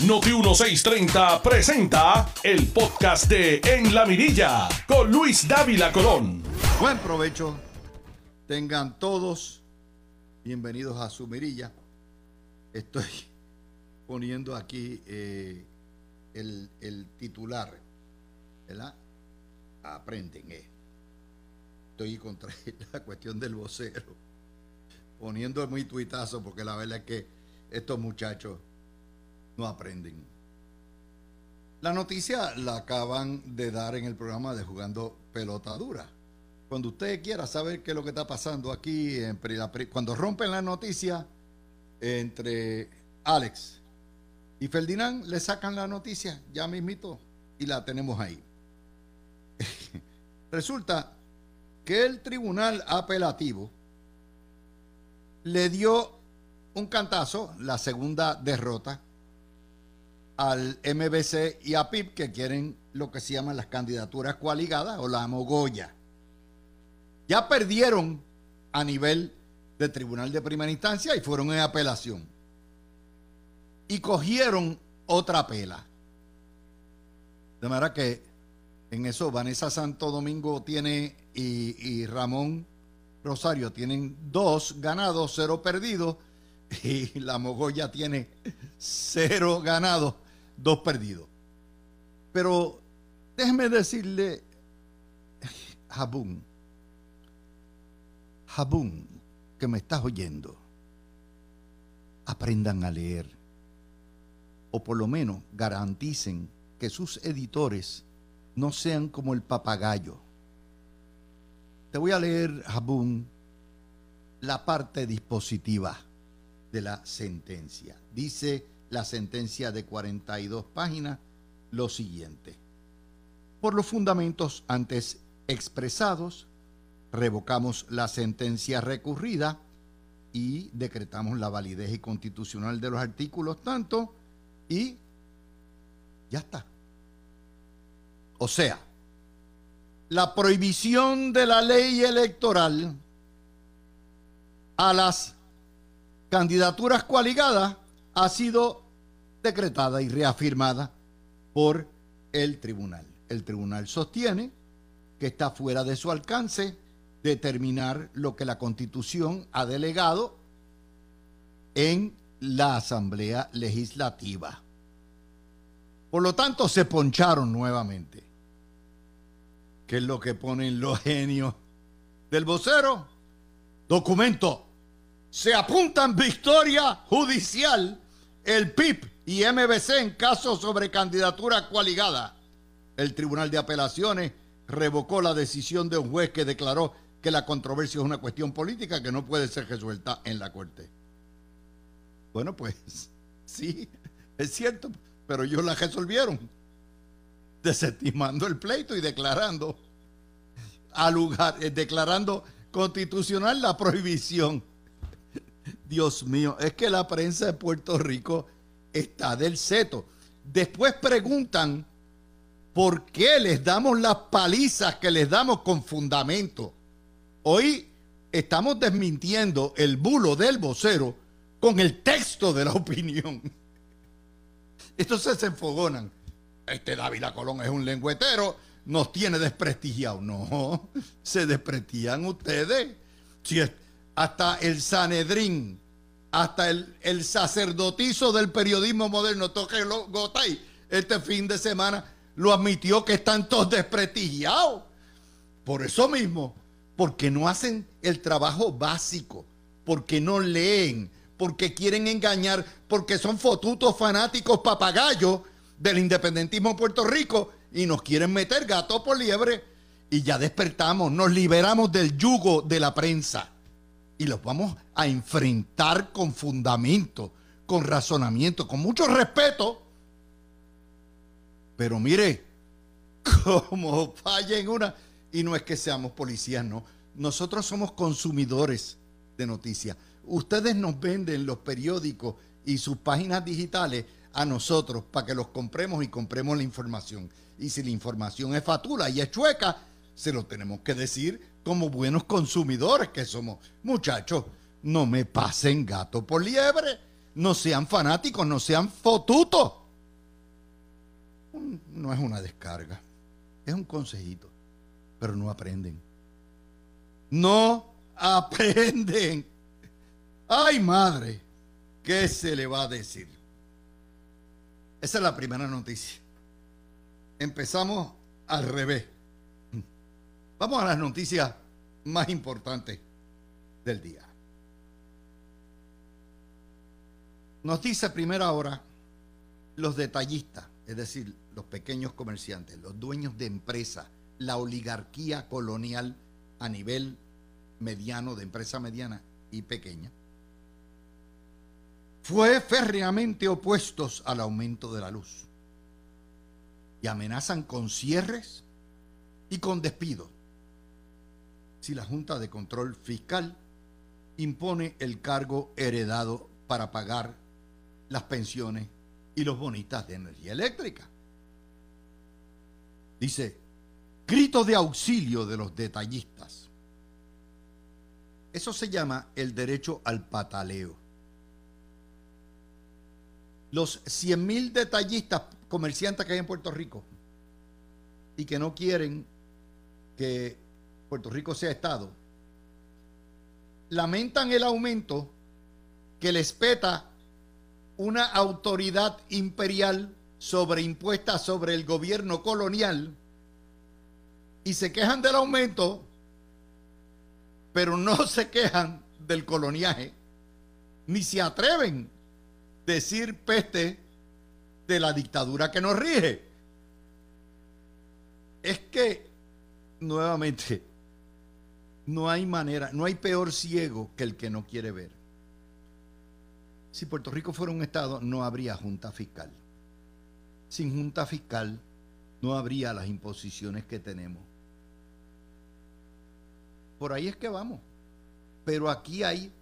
Noti 1630 presenta el podcast de En la Mirilla con Luis Dávila Colón. Buen provecho. Tengan todos bienvenidos a su mirilla. Estoy poniendo aquí eh, el, el titular, ¿verdad? Aprenden, eh. Estoy contra la cuestión del vocero, poniendo muy tuitazo porque la verdad es que estos muchachos no aprenden. La noticia la acaban de dar en el programa de Jugando Pelota Dura. Cuando usted quiera saber qué es lo que está pasando aquí, en cuando rompen la noticia entre Alex y Ferdinand, le sacan la noticia, ya mismito, y la tenemos ahí. Resulta que el tribunal apelativo le dio un cantazo, la segunda derrota, al MBC y a PIB que quieren lo que se llaman las candidaturas coaligadas o la mogolla. Ya perdieron a nivel de tribunal de primera instancia y fueron en apelación. Y cogieron otra pela. De manera que en eso Vanessa Santo Domingo tiene y, y Ramón Rosario tienen dos ganados, cero perdidos. Y la Mogolla tiene cero ganados, dos perdidos. Pero déjeme decirle, Jabún, Jabún, que me estás oyendo, aprendan a leer. O por lo menos garanticen que sus editores no sean como el papagayo. Te voy a leer, Jabún, la parte dispositiva de la sentencia. Dice la sentencia de 42 páginas lo siguiente. Por los fundamentos antes expresados, revocamos la sentencia recurrida y decretamos la validez y constitucional de los artículos tanto y ya está. O sea, la prohibición de la ley electoral a las candidaturas coaligadas ha sido decretada y reafirmada por el tribunal. El tribunal sostiene que está fuera de su alcance determinar lo que la constitución ha delegado en la Asamblea Legislativa. Por lo tanto, se poncharon nuevamente. ¿Qué es lo que ponen los genios del vocero? Documento. Se apuntan victoria judicial el PIB y MBC en caso sobre candidatura coaligada. El Tribunal de Apelaciones revocó la decisión de un juez que declaró que la controversia es una cuestión política que no puede ser resuelta en la Corte. Bueno, pues sí, es cierto, pero ellos la resolvieron, desestimando el pleito y declarando, a lugar, eh, declarando constitucional la prohibición. Dios mío, es que la prensa de Puerto Rico está del seto. Después preguntan por qué les damos las palizas que les damos con fundamento. Hoy estamos desmintiendo el bulo del vocero con el texto de la opinión. Entonces se enfogonan. Este Dávila Colón es un lengüetero, nos tiene desprestigiado. No, se desprestigian ustedes. Hasta el Sanedrín, hasta el, el sacerdotizo del periodismo moderno, Toque Gotay, este fin de semana lo admitió que están todos desprestigiados. Por eso mismo, porque no hacen el trabajo básico, porque no leen, porque quieren engañar, porque son fotutos fanáticos papagayos del independentismo en Puerto Rico y nos quieren meter gato por liebre y ya despertamos, nos liberamos del yugo de la prensa y los vamos a enfrentar con fundamento, con razonamiento, con mucho respeto. Pero mire, como falla en una, y no es que seamos policías, no. Nosotros somos consumidores de noticias. Ustedes nos venden los periódicos y sus páginas digitales a nosotros para que los compremos y compremos la información. Y si la información es fatula y es chueca, se lo tenemos que decir como buenos consumidores que somos. Muchachos, no me pasen gato por liebre. No sean fanáticos, no sean fotutos. no es una descarga, es un consejito, pero no aprenden. No aprenden. Ay, madre, ¿qué se le va a decir? Esa es la primera noticia. Empezamos al revés. Vamos a las noticias más importantes del día. Nos dice primera hora los detallistas, es decir, los pequeños comerciantes, los dueños de empresas, la oligarquía colonial a nivel mediano, de empresa mediana y pequeña, fue férreamente opuestos al aumento de la luz y amenazan con cierres y con despidos si la Junta de Control Fiscal impone el cargo heredado para pagar las pensiones y los bonitas de energía eléctrica. Dice, grito de auxilio de los detallistas. Eso se llama el derecho al pataleo. Los 100.000 detallistas comerciantes que hay en Puerto Rico y que no quieren que Puerto Rico sea Estado, lamentan el aumento que les peta una autoridad imperial sobreimpuesta sobre el gobierno colonial y se quejan del aumento, pero no se quejan del coloniaje, ni se atreven a decir peste de la dictadura que nos rige. Es que, nuevamente, no hay manera, no hay peor ciego que el que no quiere ver. Si Puerto Rico fuera un estado, no habría junta fiscal. Sin junta fiscal, no habría las imposiciones que tenemos. Por ahí es que vamos. Pero aquí hay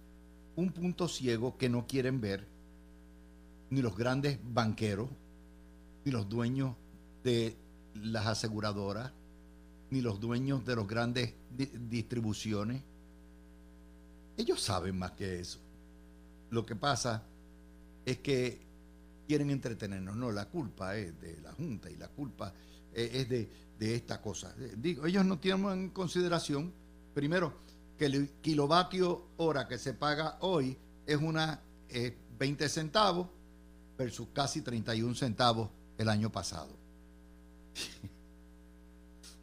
un punto ciego que no quieren ver ni los grandes banqueros, ni los dueños de las aseguradoras, ni los dueños de los grandes distribuciones. Ellos saben más que eso. Lo que pasa es que quieren entretenernos. No, la culpa es de la Junta y la culpa es de, esta cosa. Digo, ellos no tienen en consideración, primero, que el kilovatio hora que se paga hoy es una 20 centavos versus casi 31 centavos el año pasado.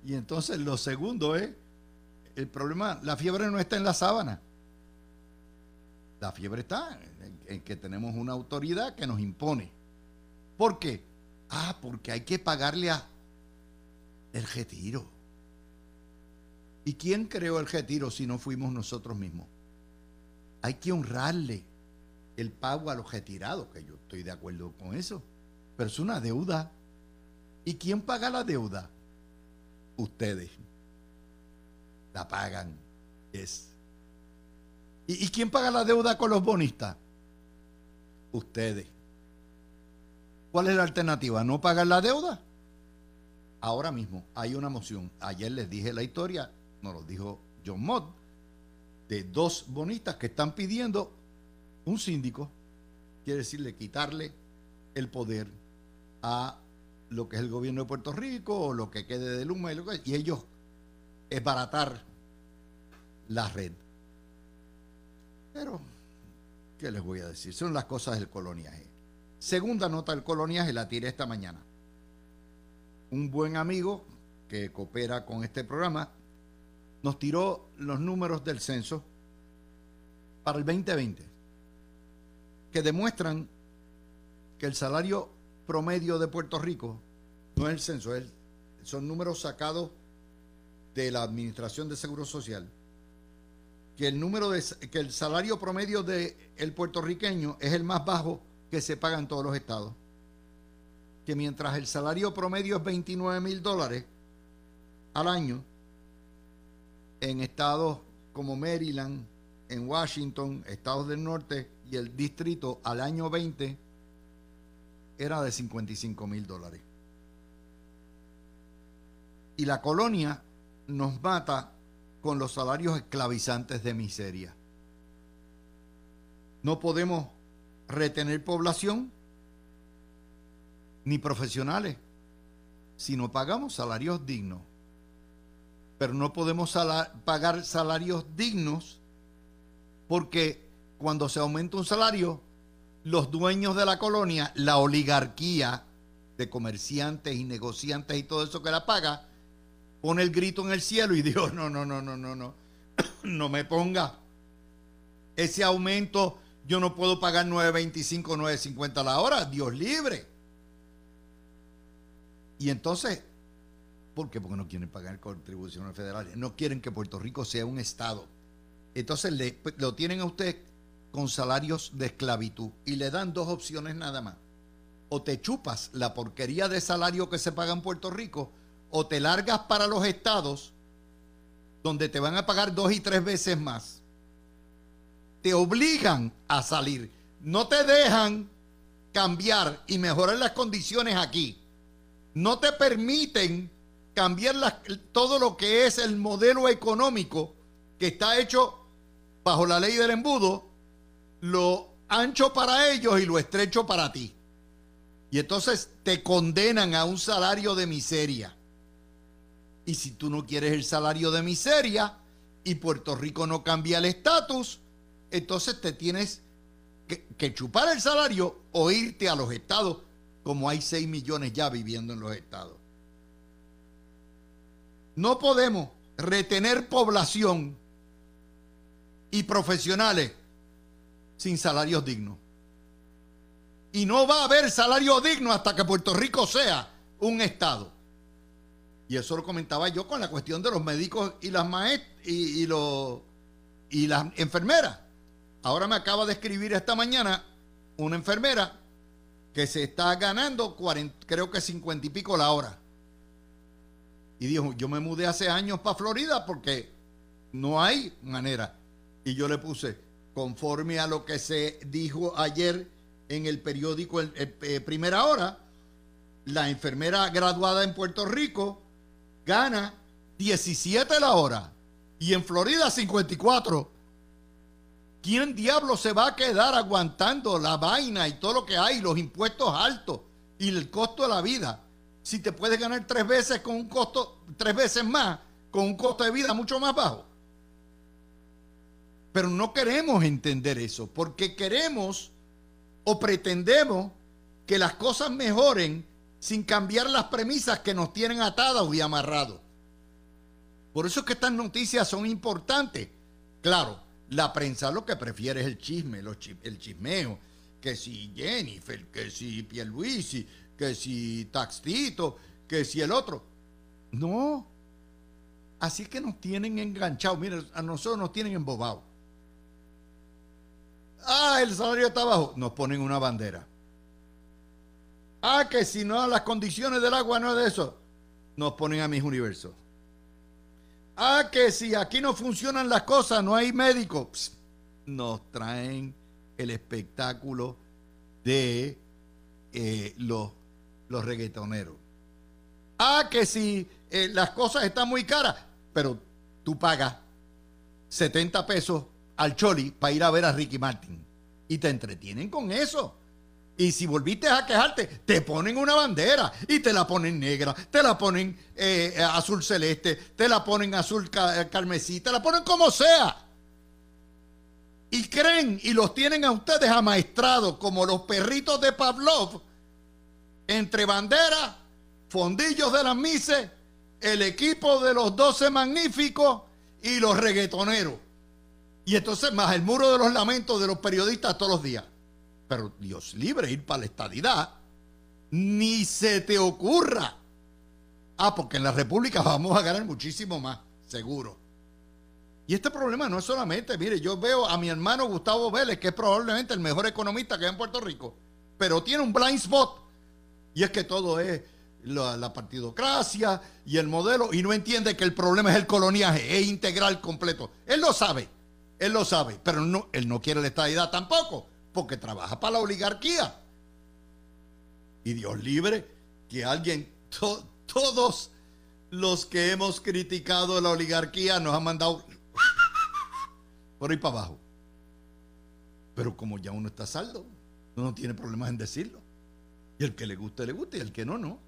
Y entonces lo segundo es, el problema, la fiebre no está en la sábana. La fiebre está en, que tenemos una autoridad que nos impone. ¿Por qué? Ah, porque hay que pagarle a el retiro. ¿Y quién creó el retiro si no fuimos nosotros mismos? Hay que honrarle el pago a los retirados, que yo estoy de acuerdo con eso. Pero es una deuda. ¿Y quién paga la deuda? Ustedes. La pagan. Es. ¿Y, quién paga la deuda con los bonistas? Ustedes. ¿Cuál es la alternativa? ¿No pagar la deuda? Ahora mismo hay una moción. Ayer les dije la historia, nos lo dijo John Mott, de dos bonistas que están pidiendo un síndico, quiere decirle quitarle el poder a lo que es el gobierno de Puerto Rico o lo que quede de Luma y, y ellos esbaratar la red. Pero, ¿qué les voy a decir? Son las cosas del coloniaje. Segunda nota del coloniaje la tiré esta mañana. Un buen amigo que coopera con este programa nos tiró los números del censo para el 2020 que demuestran que el salario promedio de Puerto Rico no es el censo, son números sacados de la Administración de Seguro Social, que el número de que el salario promedio del el puertorriqueño es el más bajo que se paga en todos los estados. Que mientras el salario promedio es 29 mil dólares al año, en estados como Maryland, en Washington, estados del norte, y el distrito al año 20 era de 55 mil dólares. Y la colonia nos mata con los salarios esclavizantes de miseria. No podemos retener población ni profesionales si no pagamos salarios dignos. Pero no podemos pagar salarios dignos porque cuando se aumenta un salario, los dueños de la colonia, la oligarquía de comerciantes y negociantes y todo eso que la paga, pone el grito en el cielo y dijo, no, no, no, no, no, no, no me ponga ese aumento, yo no puedo pagar 9.25, 9.50 la hora, Dios libre. Y entonces, ¿por qué? Porque no quieren pagar contribuciones federales, no quieren que Puerto Rico sea un Estado. Entonces le, lo tienen a usted con salarios de esclavitud y le dan dos opciones nada más. O te chupas la porquería de salario que se paga en Puerto Rico, o te largas para los estados donde te van a pagar dos y tres veces más. Te obligan a salir. No te dejan cambiar y mejorar las condiciones aquí. No te permiten cambiar todo lo que es el modelo económico que está hecho bajo la ley del embudo lo ancho para ellos y lo estrecho para ti. Y entonces te condenan a un salario de miseria. Y si tú no quieres el salario de miseria y Puerto Rico no cambia el estatus, entonces te tienes que, chupar el salario o irte a los estados, como hay 6 millones ya viviendo en los estados. No podemos retener población y profesionales sin salarios dignos. Y no va a haber salario digno hasta que Puerto Rico sea un Estado. Y eso lo comentaba yo con la cuestión de los médicos y las maestras y, y las enfermeras. Ahora me acaba de escribir esta mañana una enfermera que se está ganando creo que 50 y pico la hora. Y dijo, yo me mudé hace años para Florida porque no hay manera. Y yo le puse, conforme a lo que se dijo ayer en el periódico el, eh, Primera Hora, la enfermera graduada en Puerto Rico gana 17 la hora y en Florida 54. ¿Quién diablo se va a quedar aguantando la vaina y todo lo que hay, los impuestos altos y el costo de la vida? Si te puedes ganar tres veces con un costo, tres veces más, con un costo de vida mucho más bajo. Pero no queremos entender eso, porque queremos o pretendemos que las cosas mejoren sin cambiar las premisas que nos tienen atados y amarrados. Por eso es que estas noticias son importantes. Claro, la prensa lo que prefiere es el chisme, el chismeo. Que si Jennifer, que si Pierluisi, que si Taxito, que si el otro. No. Así que nos tienen enganchados. Miren, a nosotros nos tienen embobados. Ah, el salario está bajo. Nos ponen una bandera. Ah, que si no las condiciones del agua no es de eso. Nos ponen a mis universos. Ah, que si aquí no funcionan las cosas, no hay médicos. nos traen el espectáculo de eh, los, los reggaetoneros. Ah, que si eh, las cosas están muy caras, pero tú pagas 70 pesos al Choli para ir a ver a Ricky Martin. Y te entretienen con eso. Y si volviste a quejarte, te ponen una bandera y te la ponen negra, te la ponen eh, azul celeste, te la ponen azul eh, carmesí, te la ponen como sea. Y creen y los tienen a ustedes amaestrados como los perritos de Pavlov entre banderas, fondillos de las mises, el equipo de los doce magníficos y los reggaetoneros. Y entonces más el muro de los lamentos de los periodistas todos los días. Pero Dios libre ir para la estadidad. Ni se te ocurra. Ah, porque en la República vamos a ganar muchísimo más, seguro. Y este problema no es solamente, mire, yo veo a mi hermano Gustavo Vélez, que es probablemente el mejor economista que hay en Puerto Rico, pero tiene un blind spot. Y es que todo es la, partidocracia y el modelo, y no entiende que el problema es el coloniaje, es integral completo. Él lo sabe. Él lo sabe, pero no, él no quiere la estadidad tampoco, porque trabaja para la oligarquía. Y Dios libre que alguien, todos los que hemos criticado la oligarquía nos han mandado por ahí para abajo. Pero como ya uno está saldo, uno no tiene problemas en decirlo. Y el que le guste, le gusta, y el que no, no.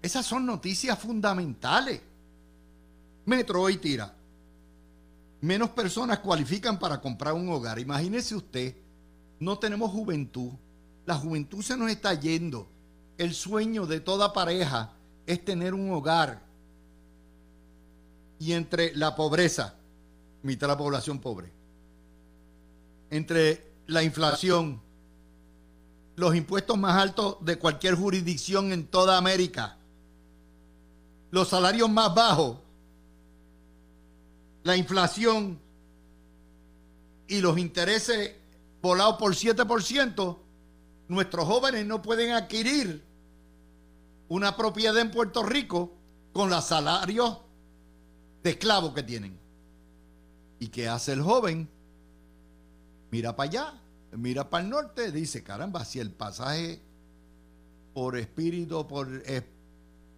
Esas son noticias fundamentales. Metro hoy tira. Menos personas cualifican para comprar un hogar. Imagínese usted, no tenemos juventud. La juventud se nos está yendo. El sueño de toda pareja es tener un hogar. Y entre la pobreza, mitad de la población pobre, entre la inflación, los impuestos más altos de cualquier jurisdicción en toda América, los salarios más bajos, la inflación y los intereses volados por 7%, nuestros jóvenes no pueden adquirir una propiedad en Puerto Rico con los salarios de esclavos que tienen. ¿Y qué hace el joven? Mira para allá, mira para el norte, dice, caramba, si el pasaje por espíritu, por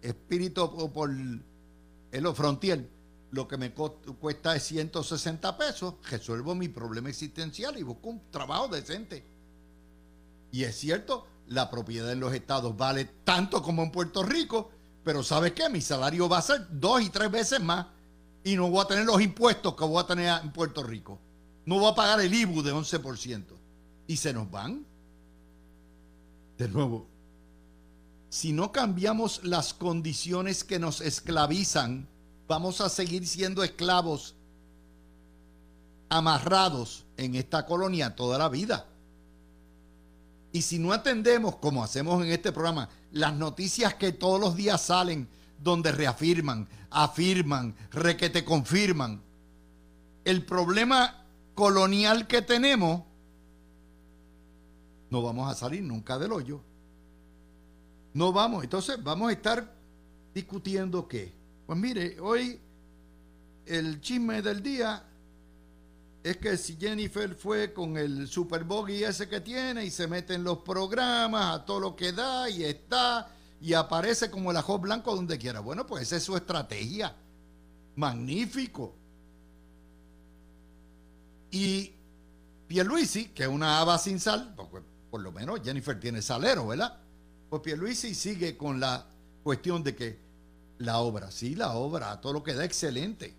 espíritu o por el frontier, lo que me cuesta es 160 pesos, resuelvo mi problema existencial y busco un trabajo decente. Y es cierto, la propiedad en los estados vale tanto como en Puerto Rico, pero ¿sabes qué? Mi salario va a ser dos y tres veces más y no voy a tener los impuestos que voy a tener en Puerto Rico. No voy a pagar el IBU de 11%. Y se nos van. De nuevo, si no cambiamos las condiciones que nos esclavizan, vamos a seguir siendo esclavos amarrados en esta colonia toda la vida. Y si no atendemos, como hacemos en este programa, las noticias que todos los días salen, donde reafirman, afirman, requete confirman, el problema colonial que tenemos, no vamos a salir nunca del hoyo. No vamos, entonces vamos a estar discutiendo qué. Pues mire, hoy el chisme del día es que si Jennifer fue con el super bogey ese que tiene y se mete en los programas a todo lo que da y está y aparece como el ajo blanco donde quiera. Bueno, pues esa es su estrategia. Magnífico. Y Pierluisi, que es una haba sin sal, pues, por lo menos Jennifer tiene salero, ¿verdad? Pues Pierluisi sigue con la cuestión de que la obra, sí, la obra, todo lo que da excelente.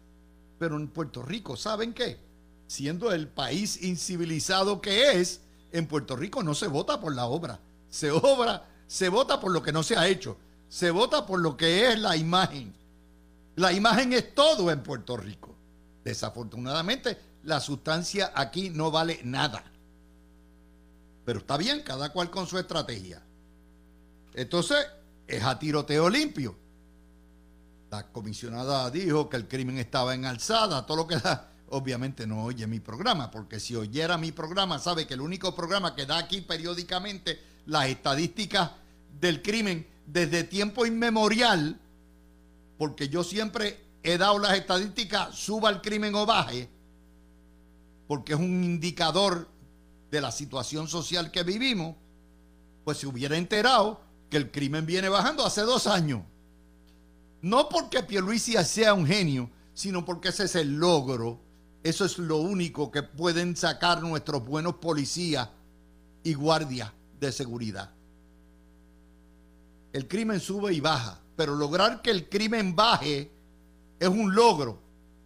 Pero en Puerto Rico, ¿saben qué? Siendo el país incivilizado que es, en Puerto Rico no se vota por la obra. Se obra, se vota por lo que no se ha hecho. Se vota por lo que es la imagen. La imagen es todo en Puerto Rico. Desafortunadamente, la sustancia aquí no vale nada. Pero está bien, cada cual con su estrategia. Entonces, es a tiroteo limpio. La comisionada dijo que el crimen estaba en alzada, todo lo que da. Obviamente no oye mi programa, porque si oyera mi programa, sabe que el único programa que da aquí periódicamente las estadísticas del crimen desde tiempo inmemorial, porque yo siempre he dado las estadísticas, suba el crimen o baje, porque es un indicador de la situación social que vivimos, pues se hubiera enterado que el crimen viene bajando hace dos años. No porque Pierluisi sea un genio, sino porque ese es el logro. Eso es lo único que pueden sacar nuestros buenos policías y guardias de seguridad. El crimen sube y baja, pero lograr que el crimen baje es un logro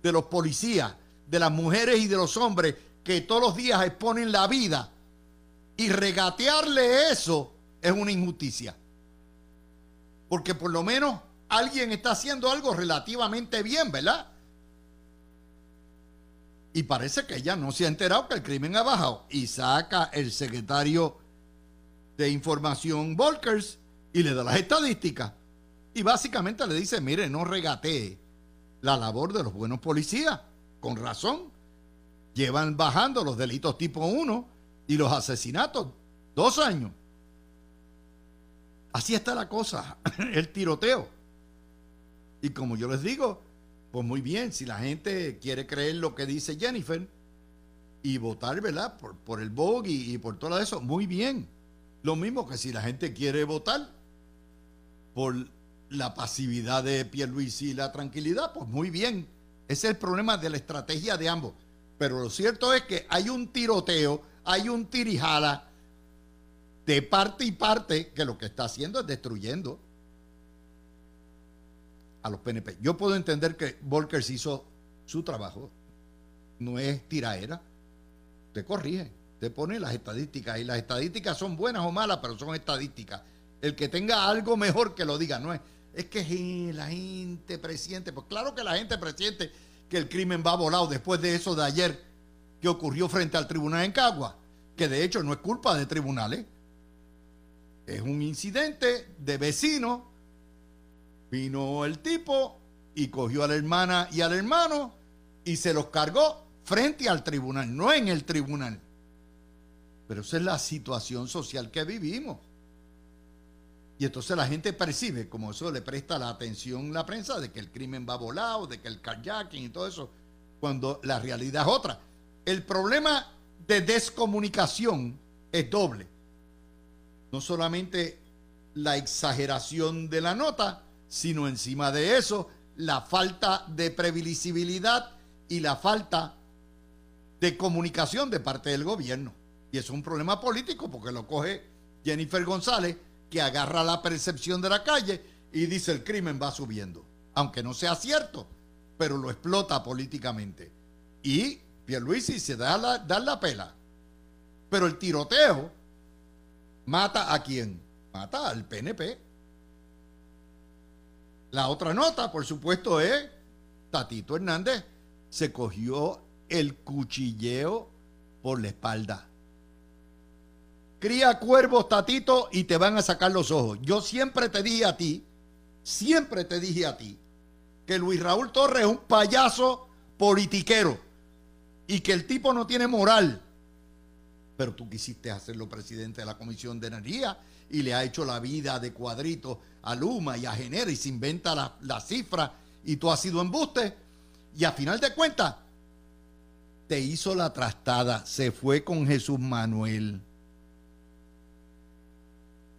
de los policías, de las mujeres y de los hombres que todos los días exponen la vida. Y regatearle eso es una injusticia. Porque por lo menos alguien está haciendo algo relativamente bien, ¿verdad? Y parece que ella no se ha enterado que el crimen ha bajado. Y saca el secretario de Información Volkers y le da las estadísticas. Y básicamente le dice, mire, no regatee la labor de los buenos policías. Con razón. Llevan bajando los delitos tipo 1 y los asesinatos. Dos años. Así está la cosa. El tiroteo. Y como yo les digo, pues muy bien, si la gente quiere creer lo que dice Jennifer y votar, ¿verdad? Por, por el bogey y por todo eso, muy bien. Lo mismo que si la gente quiere votar por la pasividad de Pierluisi y la tranquilidad, pues muy bien. Ese es el problema de la estrategia de ambos. Pero lo cierto es que hay un tiroteo, hay un tirijala de parte y parte que lo que está haciendo es destruyendo a los PNP. Yo puedo entender que Volkers hizo su trabajo, no es tiraera, te corrige, te pone las estadísticas y las estadísticas son buenas o malas, pero son estadísticas. El que tenga algo mejor que lo diga, no es, es que la gente presiente, pues claro que la gente presiente que el crimen va volado después de eso de ayer que ocurrió frente al tribunal en Cagua, que de hecho no es culpa de tribunales, es un incidente de vecinos. Vino el tipo y cogió a la hermana y al hermano y se los cargó frente al tribunal, no en el tribunal. Pero esa es la situación social que vivimos. Y entonces la gente percibe, como eso le presta la atención la prensa, de que el crimen va volado, de que el carjacking y todo eso, cuando la realidad es otra. El problema de descomunicación es doble. No solamente la exageración de la nota, sino encima de eso, la falta de previsibilidad y la falta de comunicación de parte del gobierno. Y es un problema político porque lo coge Jennifer González, que agarra la percepción de la calle y dice el crimen va subiendo. Aunque no sea cierto, pero lo explota políticamente. Y Pierluisi se da la, da la pela. Pero el tiroteo mata a quién? Mata al PNP. La otra nota, por supuesto, es Tatito Hernández se cogió el cuchilleo por la espalda. Cría cuervos, Tatito, y te van a sacar los ojos. Yo siempre te dije a ti, siempre te dije a ti, que Luis Raúl Torres es un payaso politiquero y que el tipo no tiene moral. Pero tú quisiste hacerlo presidente de la Comisión de Energía y le ha hecho la vida de cuadrito a Luma y a Gener y se inventa la, la cifra y tú has sido embuste. Y a final de cuentas, te hizo la trastada, se fue con Jesús Manuel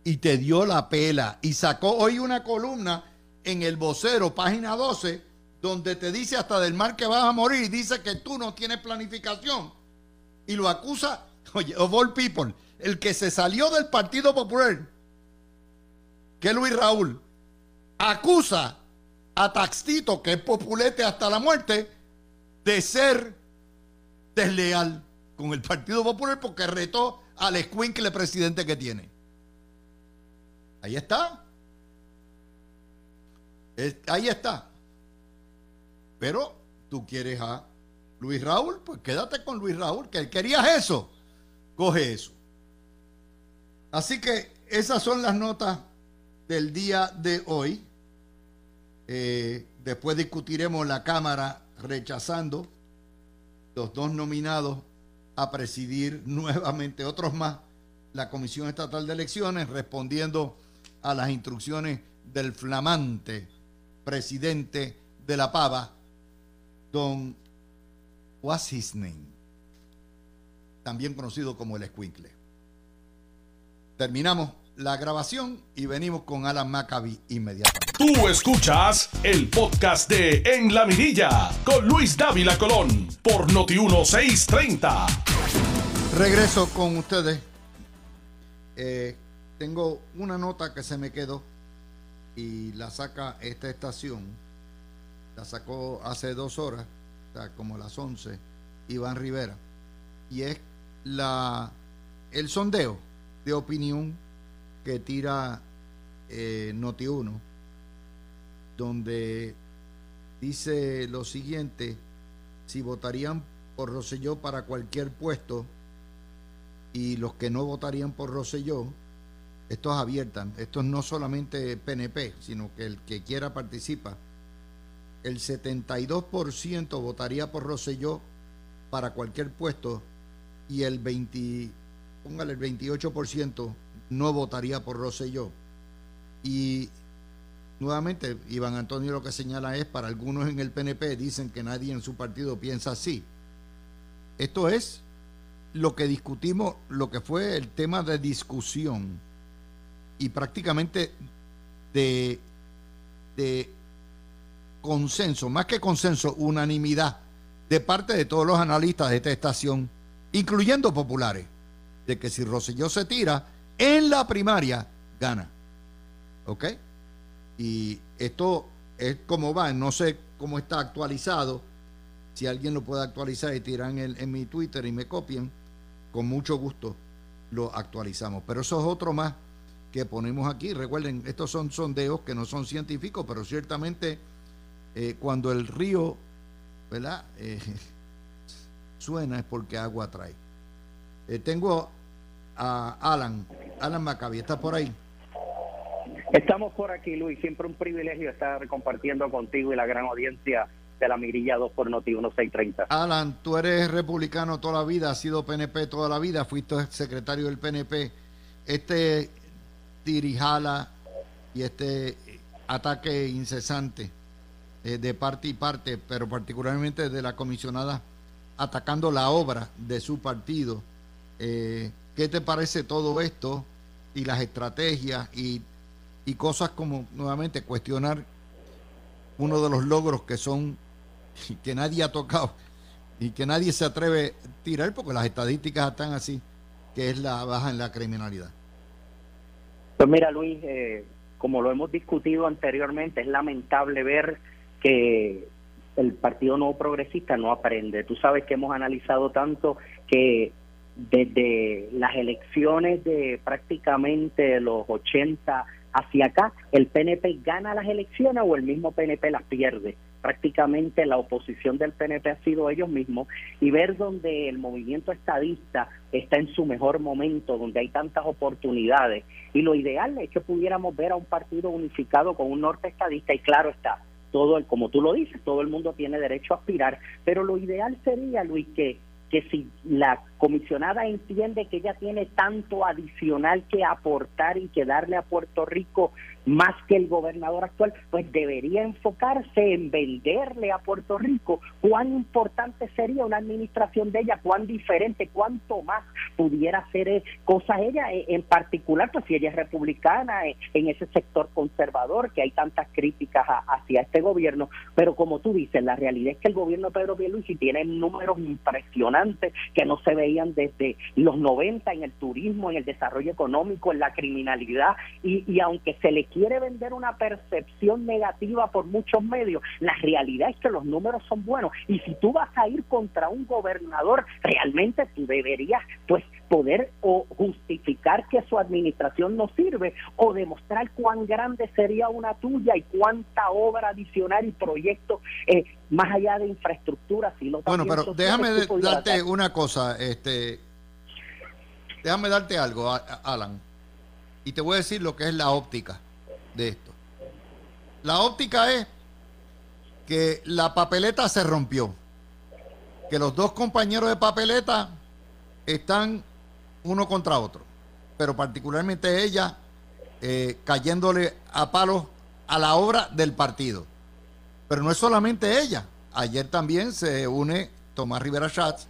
y te dio la pela y sacó hoy una columna en el vocero, página 12, donde te dice hasta del mar que vas a morir y dice que tú no tienes planificación y lo acusa, oye, of all people, el que se salió del Partido Popular, que es Luis Raúl, acusa a Taxito, que es populete hasta la muerte, de ser desleal con el Partido Popular porque retó al escuincle presidente que tiene. Ahí está. ahí está. Pero tú quieres a Luis Raúl, pues quédate con Luis Raúl, que querías eso, coge eso. Así que esas son las notas del día de hoy. Eh, después discutiremos la Cámara rechazando los dos nominados a presidir nuevamente otros más la Comisión Estatal de Elecciones, respondiendo a las instrucciones del flamante presidente de la Pava, don What's his name? También conocido como el Escuincle. Terminamos la grabación y venimos con Alan Maccabi inmediatamente. Tú escuchas el podcast de En la Mirilla con Luis Dávila Colón por Noti 1630. Regreso con ustedes. Eh, tengo una nota que se me quedó y la saca esta estación. La sacó hace dos horas, o sea, como las 11, Iván Rivera. Y es la, el sondeo de opinión que tira eh, Noti1, donde dice lo siguiente, si votarían por Roselló para cualquier puesto y los que no votarían por Roselló, estos abiertan, esto no solamente PNP, sino que el que quiera participa, el 72% votaría por Roselló para cualquier puesto y el 20, póngale el 28% no votaría por Rosselló. Y nuevamente, Iván Antonio lo que señala es, para algunos en el PNP dicen que nadie en su partido piensa así. Esto es lo que discutimos, lo que fue el tema de discusión y prácticamente de, de consenso, más que consenso, unanimidad de parte de todos los analistas de esta estación, incluyendo populares, de que si Rosselló se tira, en la primaria gana. ¿Ok? Y esto es como va, no sé cómo está actualizado. Si alguien lo puede actualizar y tiran en, mi Twitter y me copien, con mucho gusto lo actualizamos. Pero eso es otro más que ponemos aquí. Recuerden, estos son sondeos que no son científicos, pero ciertamente eh, cuando el río ¿verdad? Eh, suena es porque agua trae. Eh, tengo a Alan, Alan Maccabi, ¿está por ahí? Estamos por aquí, Luis. Siempre un privilegio estar compartiendo contigo y la gran audiencia de la Mirilla 2 por Noti 1630. Alan, tú eres republicano toda la vida, has sido PNP toda la vida, fuiste secretario del PNP. Este dirijala y este ataque incesante eh, de parte y parte, pero particularmente de la comisionada atacando la obra de su partido. Eh, ¿Qué te parece todo esto y las estrategias y, y cosas como nuevamente cuestionar uno de los logros que son que nadie ha tocado y que nadie se atreve a tirar porque las estadísticas están así, que es la baja en la criminalidad? Pues mira, Luis, eh, como lo hemos discutido anteriormente, es lamentable ver que el Partido Nuevo Progresista no aprende. Tú sabes que hemos analizado tanto que desde las elecciones de prácticamente los 80 hacia acá, el PNP gana las elecciones o el mismo PNP las pierde prácticamente la oposición del PNP ha sido ellos mismos y ver donde el movimiento estadista está en su mejor momento, donde hay tantas oportunidades. Y lo ideal es que pudiéramos ver a un partido unificado con un norte estadista y claro está, todo el, como tú lo dices, todo el mundo tiene derecho a aspirar, pero lo ideal sería, Luis, que que si la comisionada entiende que ella tiene tanto adicional que aportar y que darle a Puerto Rico más que el gobernador actual, pues debería enfocarse en venderle a Puerto Rico cuán importante sería una administración de ella, cuán diferente, cuánto más pudiera hacer eh, cosas ella, eh, en particular, pues si ella es republicana eh, en ese sector conservador, que hay tantas críticas hacia este gobierno, pero como tú dices, la realidad es que el gobierno de Pedro Pierluisi tiene números impresionantes que no se veían desde los 90 en el turismo, en el desarrollo económico, en la criminalidad, y, y aunque se le quiere vender una percepción negativa por muchos medios, la realidad es que los números son buenos. Y si tú vas a ir contra un gobernador, realmente tú deberías pues poder o justificar que su administración no sirve o demostrar cuán grande sería una tuya y cuánta obra adicional y proyectos eh, más allá de infraestructura si lo bueno pero déjame darte una cosa este déjame darte algo Alan. Y te voy a decir lo que es la óptica de esto. La óptica es que la papeleta se rompió, que los dos compañeros de papeleta están uno contra otro, pero particularmente ella eh, cayéndole a palos a la obra del partido. Pero no es solamente ella, ayer también se une Tomás Rivera Schatz,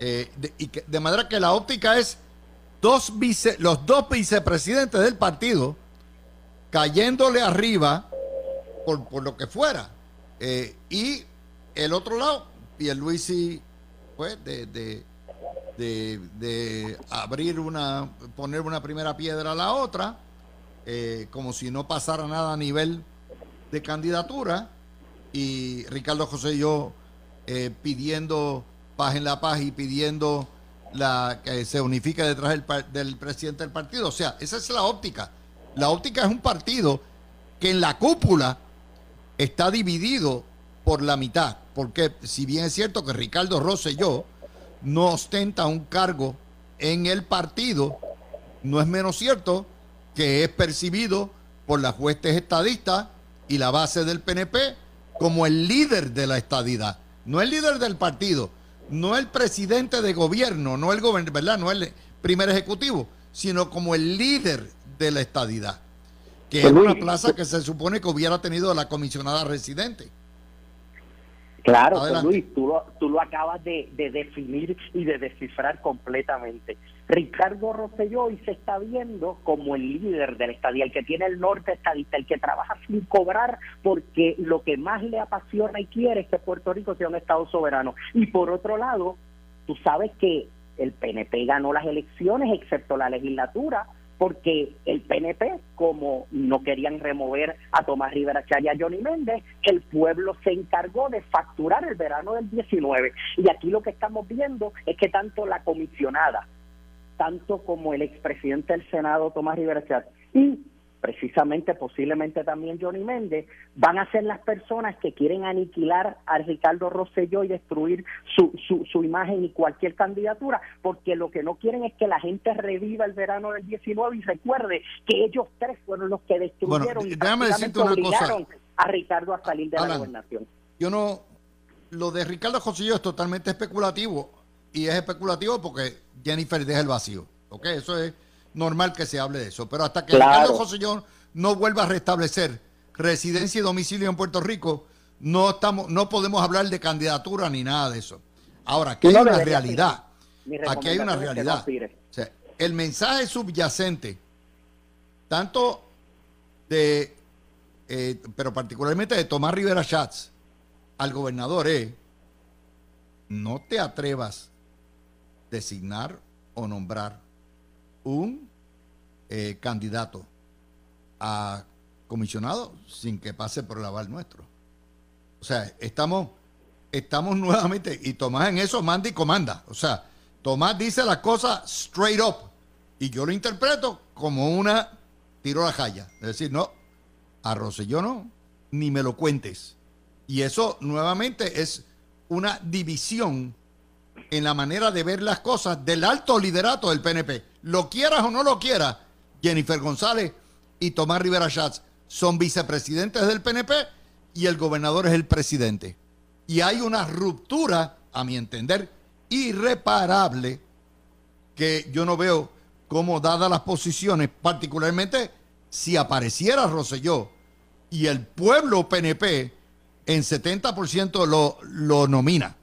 eh, de, y que, de manera que la óptica es dos vice, los dos vicepresidentes del partido cayéndole arriba por, por lo que fuera. Eh, y el otro lado, Pierluisi, pues, de, de, de, abrir una, poner una primera piedra a la otra, eh, como si no pasara nada a nivel de candidatura, y Ricardo José y yo eh, pidiendo paz en la paz y pidiendo la que se unifique detrás del, del presidente del partido. O sea, esa es la óptica. La óptica es un partido que en la cúpula está dividido por la mitad. Porque si bien es cierto que Ricardo Rosselló no ostenta un cargo en el partido, no es menos cierto que es percibido por las huestes estadistas y la base del PNP como el líder de la estadidad. No el líder del partido, no el presidente de gobierno, no el gobernador, ¿verdad? No el primer ejecutivo, sino como el líder de la estadidad, que es una plaza que se supone que hubiera tenido la comisionada residente. Claro, pues, Luis, tú lo, tú lo acabas de, definir y de descifrar completamente. Ricardo Rosselló hoy se está viendo como el líder de la estadía, el que tiene el norte estadista, el que trabaja sin cobrar porque lo que más le apasiona y quiere es que Puerto Rico sea un Estado soberano. Y por otro lado, tú sabes que el PNP ganó las elecciones, excepto la legislatura, porque el PNP, como no querían remover a Tomás Rivera Chaya y a Johnny Méndez, el pueblo se encargó de facturar el verano del 19. Y aquí lo que estamos viendo es que tanto la comisionada, tanto como el expresidente del Senado, Tomás Rivera Chaya, y precisamente posiblemente también Johnny Méndez, van a ser las personas que quieren aniquilar a Ricardo Rosselló y destruir su, su, su, imagen y cualquier candidatura, porque lo que no quieren es que la gente reviva el verano del 19 y recuerde que ellos tres fueron los que destruyeron y obligaron a Ricardo a salir de la gobernación. Yo no, lo de Ricardo Rosselló es totalmente especulativo y es especulativo porque Jennifer deja el vacío, ¿ok? Eso es normal que se hable de eso. Pero hasta que Ricardo Josellón no vuelva a restablecer residencia y domicilio en Puerto Rico, no estamos, no podemos hablar de candidatura ni nada de eso. Ahora, aquí hay una realidad. Aquí hay una realidad. el mensaje subyacente, tanto de, eh, pero particularmente de Tomás Rivera Schatz al gobernador es, no te atrevas a designar o nombrar un eh, candidato a comisionado sin que pase por el aval nuestro. O sea, estamos, estamos nuevamente, y Tomás en eso manda y comanda. O sea, Tomás dice las cosas straight up. Y yo lo interpreto como una tiro la jaya. Es decir, no, a yo no, ni me lo cuentes. Y eso nuevamente es una división en la manera de ver las cosas del alto liderato del PNP. Lo quieras o no lo quieras, Jennifer González y Tomás Rivera Schatz son vicepresidentes del PNP y el gobernador es el presidente. Y hay una ruptura, a mi entender, irreparable que yo no veo cómo, dadas las posiciones, particularmente si apareciera Roselló y el pueblo PNP en 70% lo, lo nomina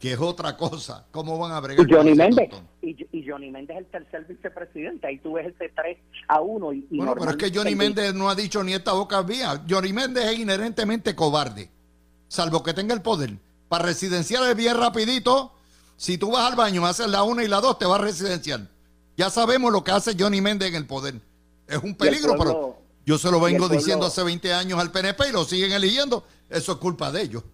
que es otra cosa. ¿Cómo van a bregar? Y Johnny Méndez. Y, Johnny Méndez es el tercer vicepresidente. Ahí tú ves ese 3 a 1. Y, bueno, pero es que Johnny Méndez no ha dicho ni esta boca vía. Johnny Méndez es inherentemente cobarde, salvo que tenga el poder. Para residenciar es bien rapidito. Si tú vas al baño, haces la 1 y la 2, te vas a residenciar. Ya sabemos lo que hace Johnny Méndez en el poder. Es un peligro, pero yo se lo vengo diciendo hace 20 años al PNP y lo siguen eligiendo. Eso es culpa de ellos.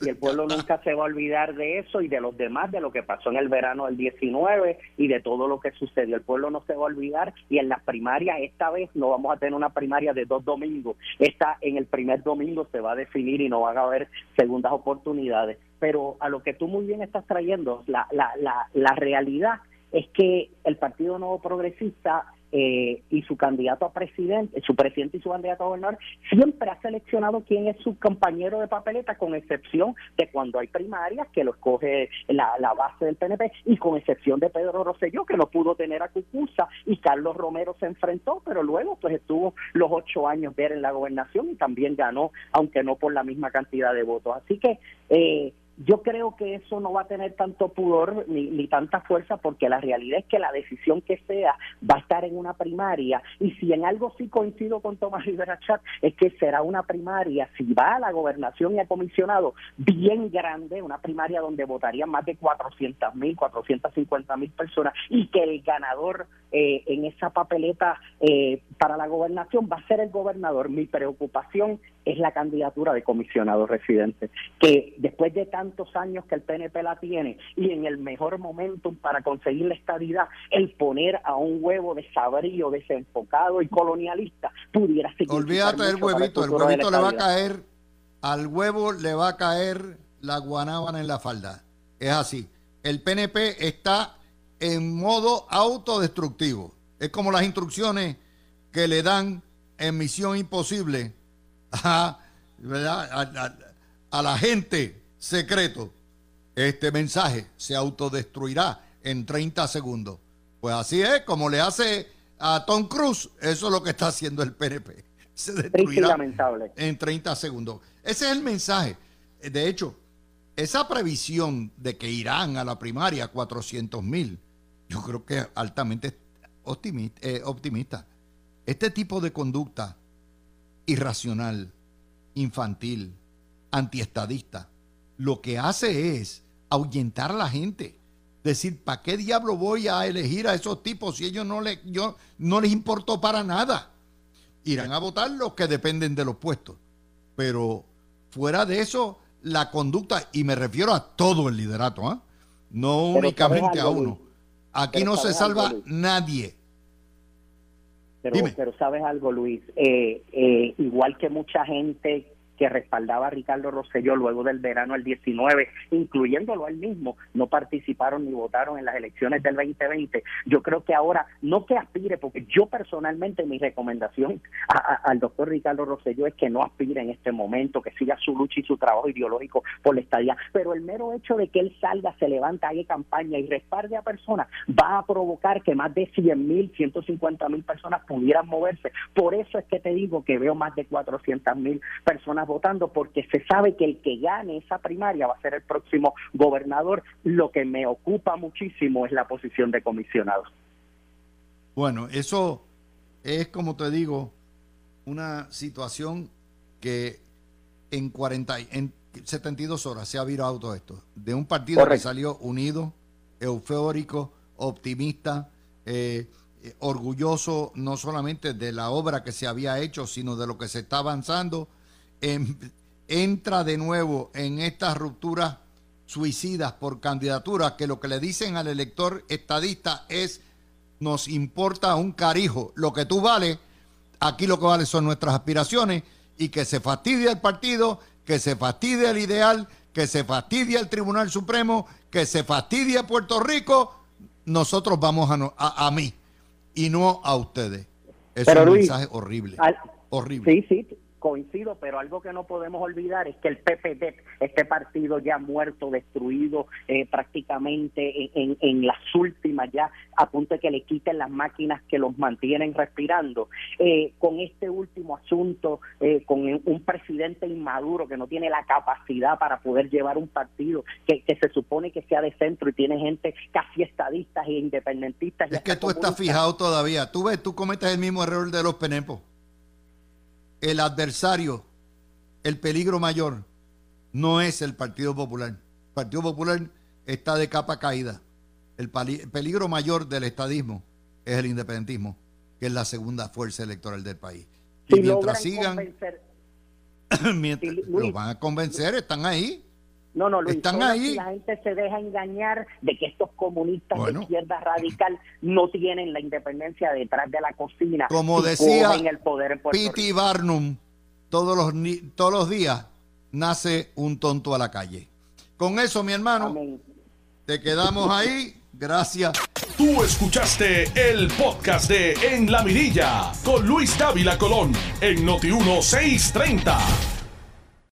Y el pueblo nunca se va a olvidar de eso y de los demás, de lo que pasó en el verano del 19 y de todo lo que sucedió. El pueblo no se va a olvidar y en las primarias esta vez no vamos a tener una primaria de dos domingos. Esta en el primer domingo se va a definir y no van a haber segundas oportunidades. Pero a lo que tú muy bien estás trayendo, la, la, la, la realidad es que el Partido Nuevo Progresista eh, y su candidato a presidente, su presidente y su candidato a gobernador, siempre ha seleccionado quién es su compañero de papeleta, con excepción de cuando hay primarias, que lo escoge la, base del PNP, y con excepción de Pedro Rosselló, que no pudo tener a Cucusa, y Carlos Romero se enfrentó, pero luego pues estuvo los ocho años ver en la gobernación y también ganó, aunque no por la misma cantidad de votos. Así que eh, yo creo que eso no va a tener tanto pudor ni, tanta fuerza porque la realidad es que la decisión que sea va a estar en una primaria y si en algo sí coincido con Tomás Rivera Chat es que será una primaria, si va a la gobernación y a comisionado, bien grande, una primaria donde votarían más de 400 mil, 450 mil personas y que el ganador eh, en esa papeleta eh, para la gobernación va a ser el gobernador. Mi preocupación es la candidatura de comisionado residente, que después de tantos años que el PNP la tiene y en el mejor momento para conseguir la estabilidad, el poner a un huevo desabrío, desenfocado y colonialista pudiera seguir. Olvídate del huevito, el, huevito le va a caer, al huevo le va a caer la guanábana en la falda. Es así. El PNP está en modo autodestructivo. Es como las instrucciones que le dan en Misión Imposible a, a, la gente secreto. Este mensaje se autodestruirá en 30 segundos. Pues así es, como le hace a Tom Cruise, eso es lo que está haciendo el PNP. Se destruirá en 30 segundos. Ese es el mensaje. De hecho, esa previsión de que irán a la primaria 400 mil, yo creo que es altamente eh, optimista. Este tipo de conducta irracional, infantil, antiestadista, lo que hace es ahuyentar a la gente decir, ¿para qué diablo voy a elegir a esos tipos si ellos no, le, yo, no les importó para nada? Irán a votar los que dependen de los puestos. Pero fuera de eso, la conducta, y me refiero a todo el liderato, ¿ah? no únicamente a uno. Aquí no se salva nadie. Pero, pero sabes algo, Luis, eh, eh, igual que mucha gente que respaldaba a Ricardo Rosselló luego del verano del 19, incluyéndolo él mismo, no participaron ni votaron en las elecciones del 2020. Yo creo que ahora, no que aspire, porque yo personalmente mi recomendación al doctor Ricardo Rosselló es que no aspire en este momento, que siga su lucha y su trabajo ideológico por la estadía, pero el mero hecho de que él salga, se levanta, haga campaña y respalde a personas, va a provocar que más de 100 mil, 150 mil personas pudieran moverse. Por eso es que te digo que veo más de 400 mil personas votando porque se sabe que el que gane esa primaria va a ser el próximo gobernador. Lo que me ocupa muchísimo es la posición de comisionado. Bueno, eso es como te digo, una situación que en 40 en 72 horas se ha virado todo esto. De un partido que salió unido, eufórico, optimista, eh, eh, orgulloso no solamente de la obra que se había hecho, sino de lo que se está avanzando entra de nuevo en estas rupturas suicidas por candidaturas que lo que le dicen al elector estadista es nos importa un carijo lo que tú vales, aquí lo que vale son nuestras aspiraciones y que se fastidie el partido, que se fastidie el ideal, que se fastidie el Tribunal Supremo, que se fastidie Puerto Rico, nosotros vamos a, a, mí y no a ustedes. Es un mensaje horrible. horrible. Sí, sí coincido, pero algo que no podemos olvidar es que el PPD, este partido ya muerto, destruido eh, prácticamente en, en, las últimas, ya a punto de que le quiten las máquinas que los mantienen respirando, eh, con este último asunto, eh, con un presidente inmaduro que no tiene la capacidad para poder llevar un partido que, que se supone que sea de centro y tiene gente casi estadistas e independentistas. Es que tú estás fijado todavía, tú ves, tú cometes el mismo error de los penepos el adversario, el peligro mayor, no es el Partido Popular. El Partido Popular está de capa caída. El, peligro mayor del estadismo es el independentismo, que es la segunda fuerza electoral del país. y mientras sigan, mientras, los van a convencer, están ahí. No, no, Luis, están ahí. La gente se deja engañar de que estos comunistas de izquierda radical no tienen la independencia detrás de la cocina. Como decía el poder Piti Barnum, todos los, todos los días nace un tonto a la calle. Con eso, mi hermano, te quedamos ahí. Gracias. Tú escuchaste el podcast de En la Mirilla con Luis Dávila Colón en Noti 1630.